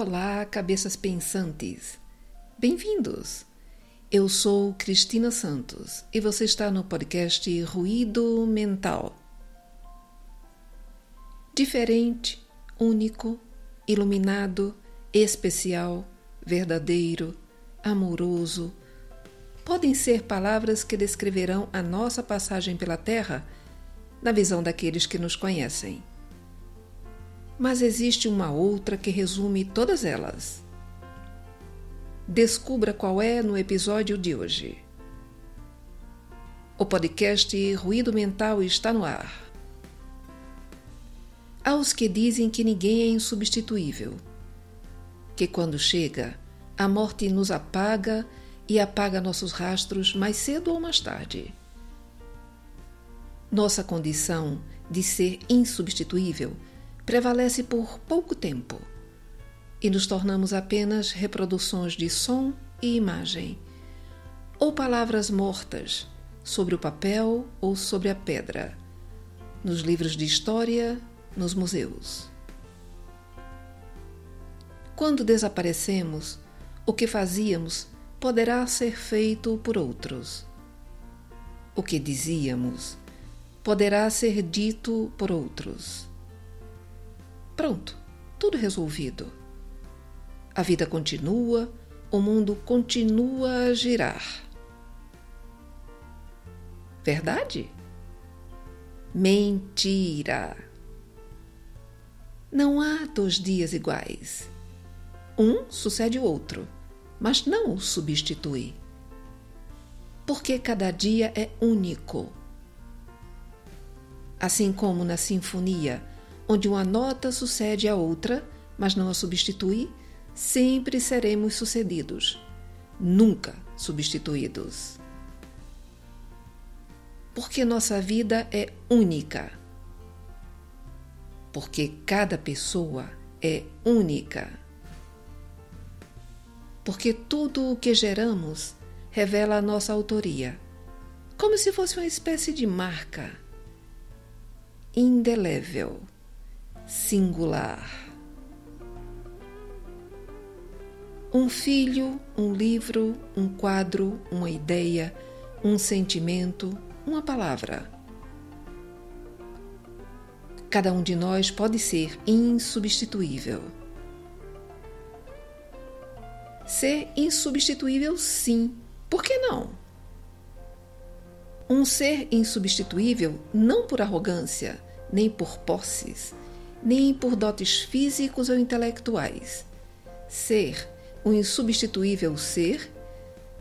Olá, cabeças pensantes. Bem-vindos. Eu sou Cristina Santos e você está no podcast Ruído Mental. Diferente, único, iluminado, especial, verdadeiro, amoroso. Podem ser palavras que descreverão a nossa passagem pela Terra na visão daqueles que nos conhecem. Mas existe uma outra que resume todas elas. Descubra qual é no episódio de hoje. O podcast Ruído Mental está no ar. Aos que dizem que ninguém é insubstituível, que quando chega, a morte nos apaga e apaga nossos rastros mais cedo ou mais tarde. Nossa condição de ser insubstituível prevalece por pouco tempo e nos tornamos apenas reproduções de som e imagem, ou palavras mortas sobre o papel ou sobre a pedra, nos livros de história, nos museus. Quando desaparecemos, o que fazíamos poderá ser feito por outros. O que dizíamos poderá ser dito por outros. Pronto, tudo resolvido. A vida continua, o mundo continua a girar. Verdade? Mentira! Não há dois dias iguais. Um sucede o outro, mas não o substitui. Porque cada dia é único Assim como na sinfonia, onde uma nota sucede a outra, mas não a substitui, sempre seremos sucedidos, nunca substituídos. Porque nossa vida é única. Porque cada pessoa é única. Porque tudo o que geramos revela a nossa autoria, como se fosse uma espécie de marca indelével, singular. Um filho, um livro, um quadro, uma ideia, um sentimento, uma palavra. Cada um de nós pode ser insubstituível. Ser insubstituível, sim. Por que não? Um ser insubstituível não por arrogância, nem por posses, nem por dotes físicos ou intelectuais. Ser um insubstituível ser,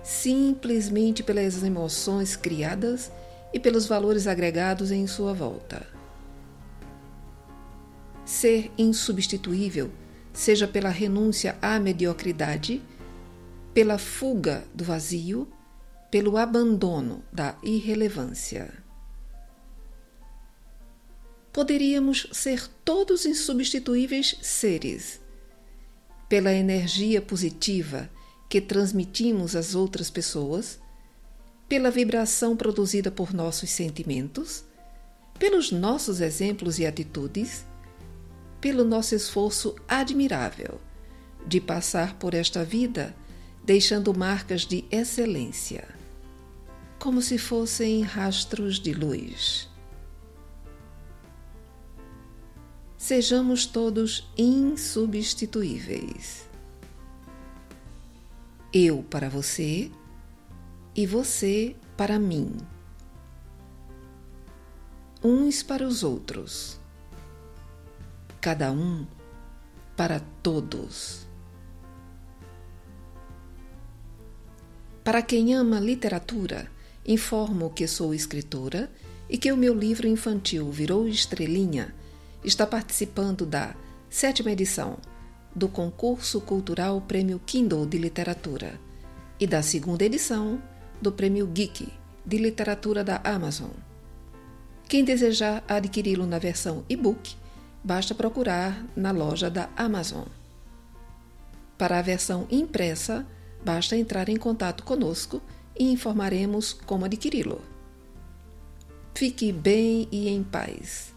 simplesmente pelas emoções criadas e pelos valores agregados em sua volta. Ser insubstituível, seja pela renúncia à mediocridade, pela fuga do vazio, pelo abandono da irrelevância poderíamos ser todos insubstituíveis seres. Pela energia positiva que transmitimos às outras pessoas, pela vibração produzida por nossos sentimentos, pelos nossos exemplos e atitudes, pelo nosso esforço admirável de passar por esta vida deixando marcas de excelência, como se fossem rastros de luz. Sejamos todos insubstituíveis. Eu para você e você para mim. Uns para os outros. Cada um para todos. Para quem ama literatura, informo que sou escritora e que o meu livro infantil virou estrelinha está participando da sétima edição do concurso cultural Prêmio Kindle de Literatura e da segunda edição do Prêmio Geek de Literatura da Amazon. Quem desejar adquiri-lo na versão e-book, basta procurar na loja da Amazon. Para a versão impressa, basta entrar em contato conosco e informaremos como adquiri-lo. Fique bem e em paz.